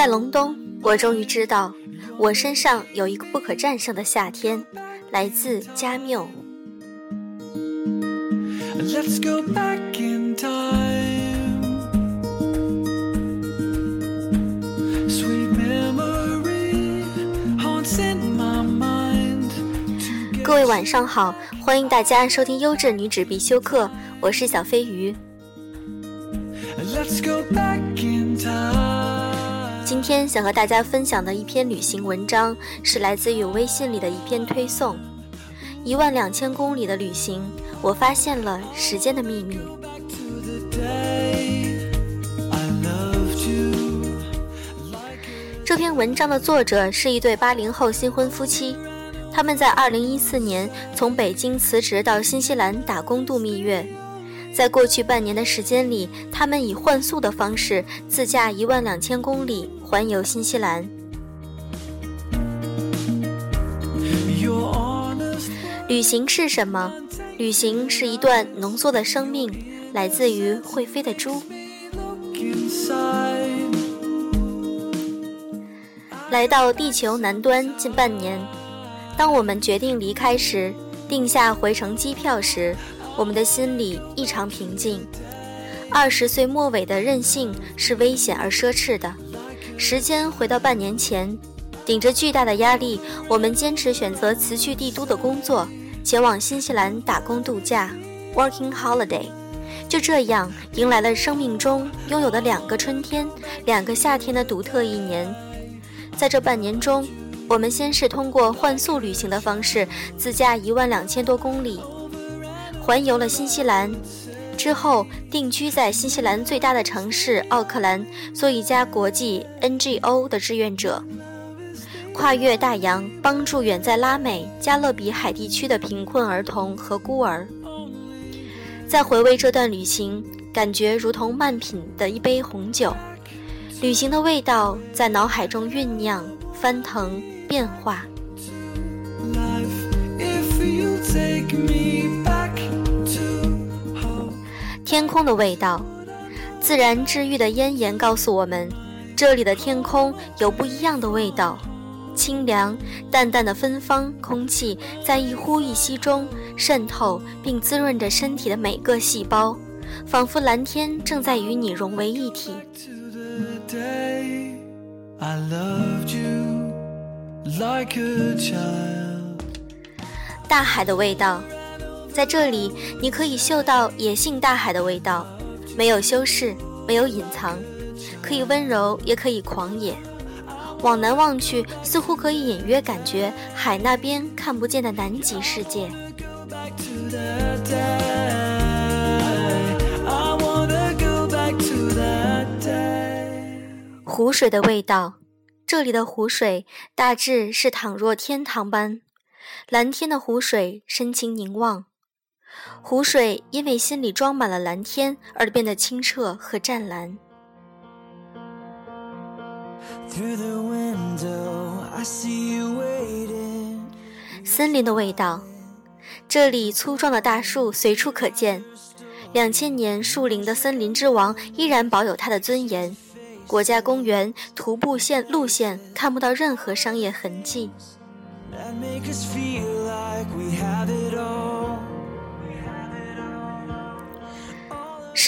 在隆冬，我终于知道，我身上有一个不可战胜的夏天，来自加缪。各位晚上好，欢迎大家收听优质女子必修课，我是小飞鱼。今天想和大家分享的一篇旅行文章，是来自于微信里的一篇推送。一万两千公里的旅行，我发现了时间的秘密。这篇文章的作者是一对八零后新婚夫妻。他们在2014年从北京辞职到新西兰打工度蜜月，在过去半年的时间里，他们以换宿的方式自驾一万两千公里环游新西兰。旅行是什么？旅行是一段浓缩的生命，来自于会飞的猪。来到地球南端近半年。当我们决定离开时，定下回程机票时，我们的心里异常平静。二十岁末尾的任性是危险而奢侈的。时间回到半年前，顶着巨大的压力，我们坚持选择辞去帝都的工作，前往新西兰打工度假 （working holiday）。就这样，迎来了生命中拥有的两个春天、两个夏天的独特一年。在这半年中，我们先是通过换宿旅行的方式，自驾一万两千多公里，环游了新西兰，之后定居在新西兰最大的城市奥克兰，做一家国际 NGO 的志愿者，跨越大洋，帮助远在拉美、加勒比海地区的贫困儿童和孤儿。再回味这段旅行，感觉如同慢品的一杯红酒，旅行的味道在脑海中酝酿、翻腾。变化，天空的味道，自然治愈的咽炎告诉我们，这里的天空有不一样的味道，清凉淡淡的芬芳空气在一呼一吸中渗透并滋润着身体的每个细胞，仿佛蓝天正在与你融为一体。大海的味道，在这里你可以嗅到野性大海的味道，没有修饰，没有隐藏，可以温柔，也可以狂野。往南望去，似乎可以隐约感觉海那边看不见的南极世界。湖水的味道。这里的湖水大致是倘若天堂般蓝天的湖水，深情凝望。湖水因为心里装满了蓝天而变得清澈和湛蓝。森林的味道，这里粗壮的大树随处可见，两千年树林的森林之王依然保有它的尊严。国家公园徒步线路线看不到任何商业痕迹。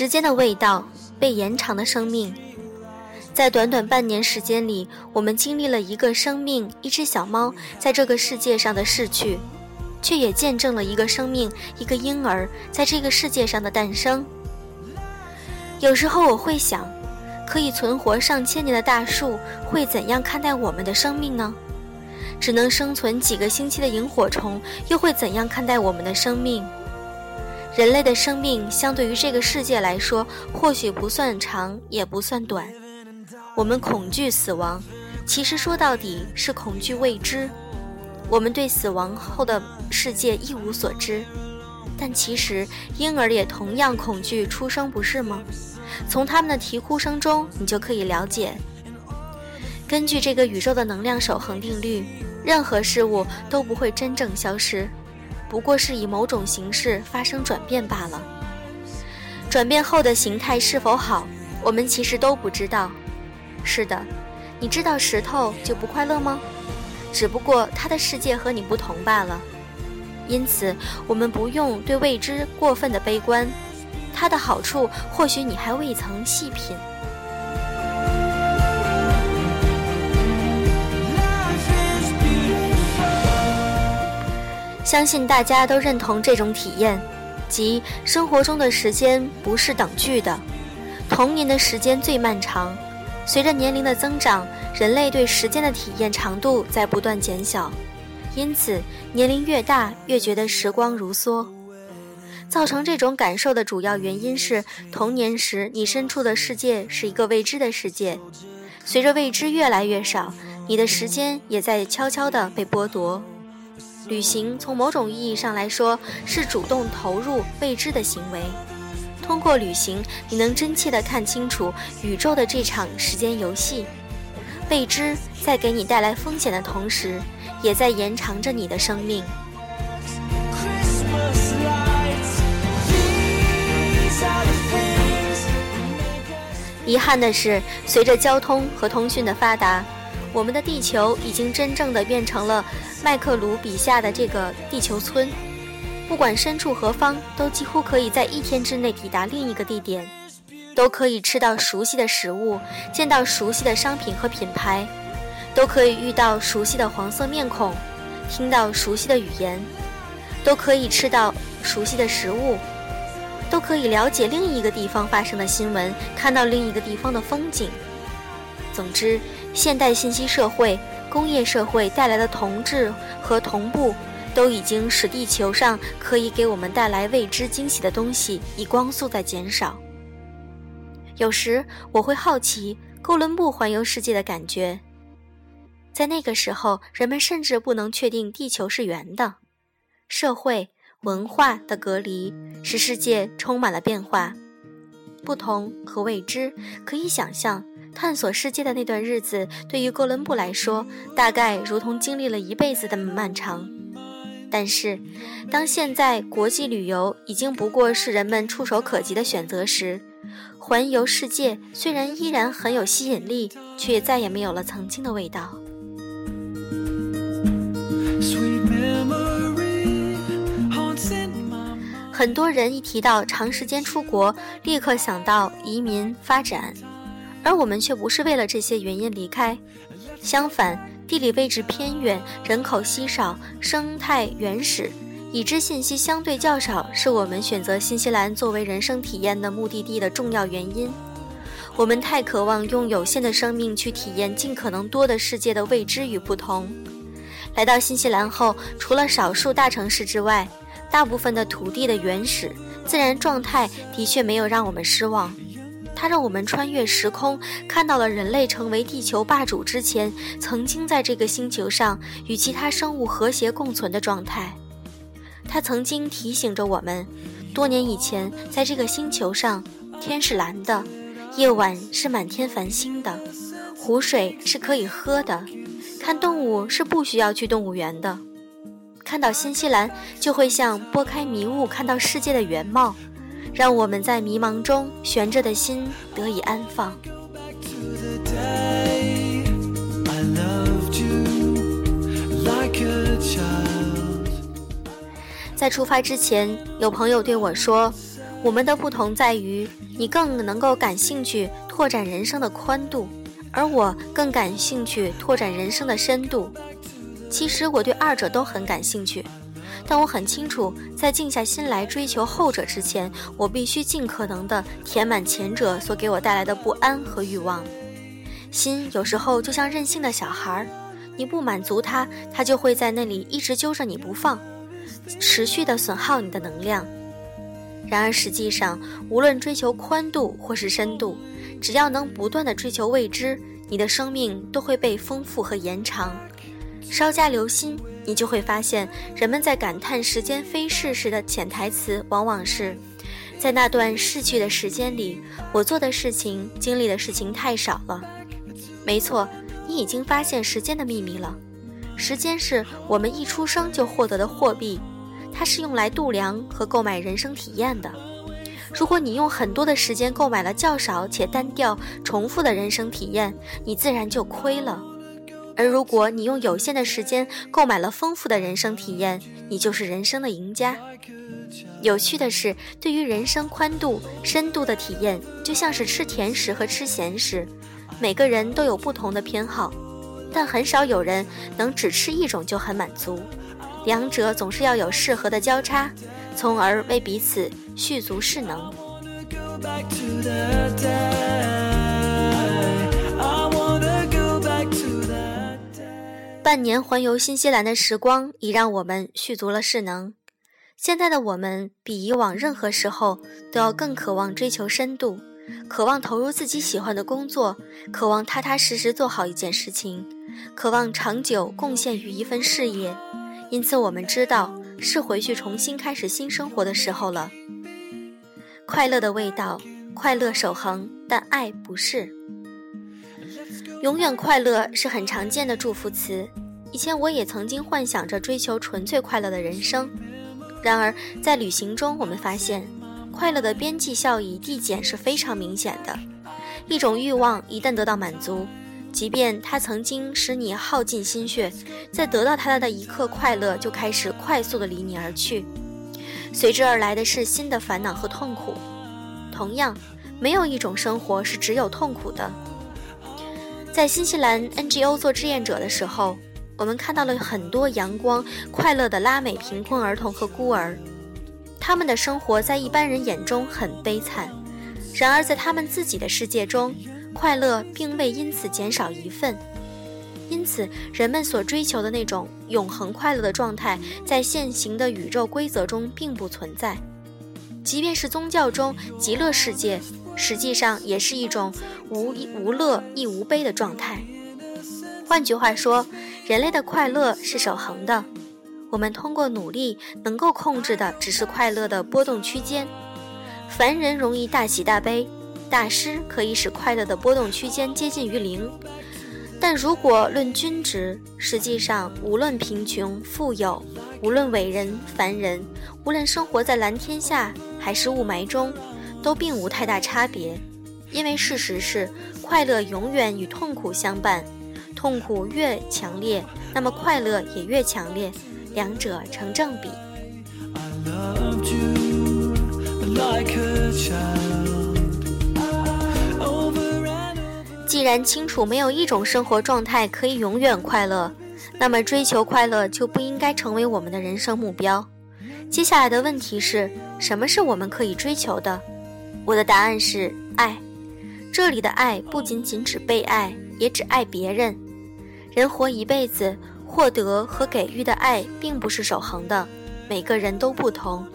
时间的味道，被延长的生命，在短短半年时间里，我们经历了一个生命，一只小猫在这个世界上的逝去，却也见证了一个生命，一个婴儿在这个世界上的诞生。有时候我会想。可以存活上千年的大树会怎样看待我们的生命呢？只能生存几个星期的萤火虫又会怎样看待我们的生命？人类的生命相对于这个世界来说，或许不算长，也不算短。我们恐惧死亡，其实说到底是恐惧未知。我们对死亡后的世界一无所知，但其实婴儿也同样恐惧出生，不是吗？从他们的啼哭声中，你就可以了解。根据这个宇宙的能量守恒定律，任何事物都不会真正消失，不过是以某种形式发生转变罢了。转变后的形态是否好，我们其实都不知道。是的，你知道石头就不快乐吗？只不过他的世界和你不同罢了。因此，我们不用对未知过分的悲观，它的好处或许你还未曾细品。相信大家都认同这种体验，即生活中的时间不是等距的，童年的时间最漫长。随着年龄的增长，人类对时间的体验长度在不断减小，因此年龄越大越觉得时光如梭。造成这种感受的主要原因是，童年时你身处的世界是一个未知的世界，随着未知越来越少，你的时间也在悄悄地被剥夺。旅行从某种意义上来说是主动投入未知的行为。通过旅行，你能真切地看清楚宇宙的这场时间游戏。未知在给你带来风险的同时，也在延长着你的生命。遗憾的是，随着交通和通讯的发达。我们的地球已经真正的变成了麦克卢笔下的这个地球村，不管身处何方，都几乎可以在一天之内抵达另一个地点，都可以吃到熟悉的食物，见到熟悉的商品和品牌，都可以遇到熟悉的黄色面孔，听到熟悉的语言，都可以吃到熟悉的食物，都可以了解另一个地方发生的新闻，看到另一个地方的风景。总之。现代信息社会、工业社会带来的同质和同步，都已经使地球上可以给我们带来未知惊喜的东西以光速在减少。有时我会好奇哥伦布环游世界的感觉。在那个时候，人们甚至不能确定地球是圆的。社会文化的隔离使世界充满了变化、不同和未知，可以想象。探索世界的那段日子，对于哥伦布来说，大概如同经历了一辈子的漫长。但是，当现在国际旅游已经不过是人们触手可及的选择时，环游世界虽然依然很有吸引力，却再也没有了曾经的味道。很多人一提到长时间出国，立刻想到移民发展。而我们却不是为了这些原因离开，相反，地理位置偏远，人口稀少，生态原始，已知信息相对较少，是我们选择新西兰作为人生体验的目的地的重要原因。我们太渴望用有限的生命去体验尽可能多的世界的未知与不同。来到新西兰后，除了少数大城市之外，大部分的土地的原始自然状态的确没有让我们失望。它让我们穿越时空，看到了人类成为地球霸主之前，曾经在这个星球上与其他生物和谐共存的状态。它曾经提醒着我们，多年以前，在这个星球上，天是蓝的，夜晚是满天繁星的，湖水是可以喝的，看动物是不需要去动物园的。看到新西兰，就会像拨开迷雾，看到世界的原貌。让我们在迷茫中悬着的心得以安放。在出发之前，有朋友对我说：“我们的不同在于，你更能够感兴趣拓展人生的宽度，而我更感兴趣拓展人生的深度。”其实我对二者都很感兴趣。但我很清楚，在静下心来追求后者之前，我必须尽可能的填满前者所给我带来的不安和欲望。心有时候就像任性的小孩，你不满足他，他就会在那里一直揪着你不放，持续的损耗你的能量。然而实际上，无论追求宽度或是深度，只要能不断的追求未知，你的生命都会被丰富和延长。稍加留心。你就会发现，人们在感叹时间飞逝时的潜台词，往往是在那段逝去的时间里，我做的事情、经历的事情太少了。没错，你已经发现时间的秘密了。时间是我们一出生就获得的货币，它是用来度量和购买人生体验的。如果你用很多的时间购买了较少且单调、重复的人生体验，你自然就亏了；而如果你用有限的时间购买了丰富的人生体验，你就是人生的赢家。有趣的是，对于人生宽度、深度的体验，就像是吃甜食和吃咸食，每个人都有不同的偏好，但很少有人能只吃一种就很满足。两者总是要有适合的交叉，从而为彼此续足势能。半年环游新西兰的时光，已让我们续足了势能。现在的我们比以往任何时候都要更渴望追求深度，渴望投入自己喜欢的工作，渴望踏踏实实做好一件事情，渴望长久贡献于一份事业。因此，我们知道是回去重新开始新生活的时候了。快乐的味道，快乐守恒，但爱不是。永远快乐是很常见的祝福词。以前我也曾经幻想着追求纯粹快乐的人生，然而在旅行中，我们发现，快乐的边际效益递减是非常明显的。一种欲望一旦得到满足。即便它曾经使你耗尽心血，在得到它的一刻，快乐就开始快速的离你而去，随之而来的是新的烦恼和痛苦。同样，没有一种生活是只有痛苦的。在新西兰 NGO 做志愿者的时候，我们看到了很多阳光、快乐的拉美贫困儿童和孤儿，他们的生活在一般人眼中很悲惨，然而在他们自己的世界中。快乐并未因此减少一份，因此人们所追求的那种永恒快乐的状态，在现行的宇宙规则中并不存在。即便是宗教中极乐世界，实际上也是一种无无乐亦无悲的状态。换句话说，人类的快乐是守恒的。我们通过努力能够控制的，只是快乐的波动区间。凡人容易大喜大悲。大师可以使快乐的波动区间接近于零，但如果论均值，实际上无论贫穷富有，无论伟人凡人，无论生活在蓝天下还是雾霾中，都并无太大差别。因为事实是，快乐永远与痛苦相伴，痛苦越强烈，那么快乐也越强烈，两者成正比。既然清楚没有一种生活状态可以永远快乐，那么追求快乐就不应该成为我们的人生目标。接下来的问题是什么是我们可以追求的？我的答案是爱。这里的爱不仅仅指被爱，也指爱别人。人活一辈子，获得和给予的爱并不是守恒的，每个人都不同。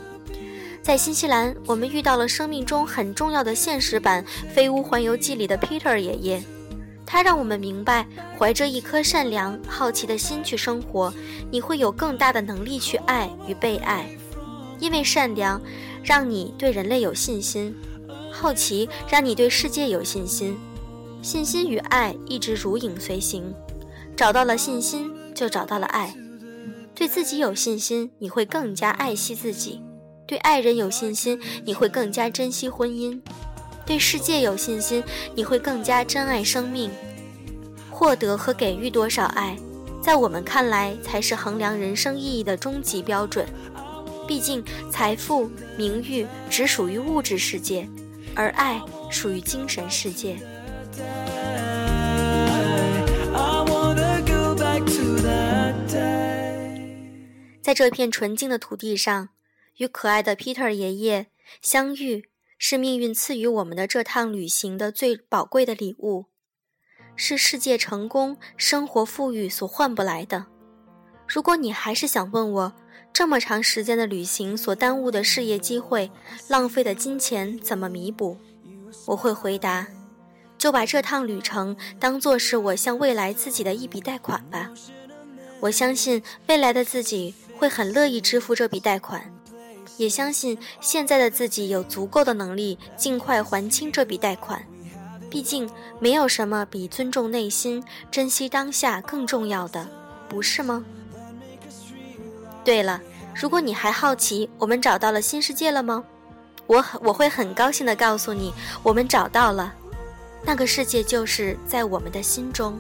在新西兰，我们遇到了生命中很重要的现实版《飞屋环游记》里的 Peter 爷爷，他让我们明白，怀着一颗善良、好奇的心去生活，你会有更大的能力去爱与被爱。因为善良，让你对人类有信心；好奇，让你对世界有信心；信心与爱一直如影随形。找到了信心，就找到了爱。对自己有信心，你会更加爱惜自己。对爱人有信心，你会更加珍惜婚姻；对世界有信心，你会更加珍爱生命。获得和给予多少爱，在我们看来才是衡量人生意义的终极标准。毕竟，财富、名誉只属于物质世界，而爱属于精神世界。在这片纯净的土地上。与可爱的 Peter 爷爷相遇，是命运赐予我们的这趟旅行的最宝贵的礼物，是世界成功、生活富裕所换不来的。如果你还是想问我，这么长时间的旅行所耽误的事业机会、浪费的金钱怎么弥补，我会回答：就把这趟旅程当做是我向未来自己的一笔贷款吧。我相信未来的自己会很乐意支付这笔贷款。也相信现在的自己有足够的能力尽快还清这笔贷款，毕竟没有什么比尊重内心、珍惜当下更重要的，不是吗？对了，如果你还好奇我们找到了新世界了吗？我我会很高兴的告诉你，我们找到了，那个世界就是在我们的心中。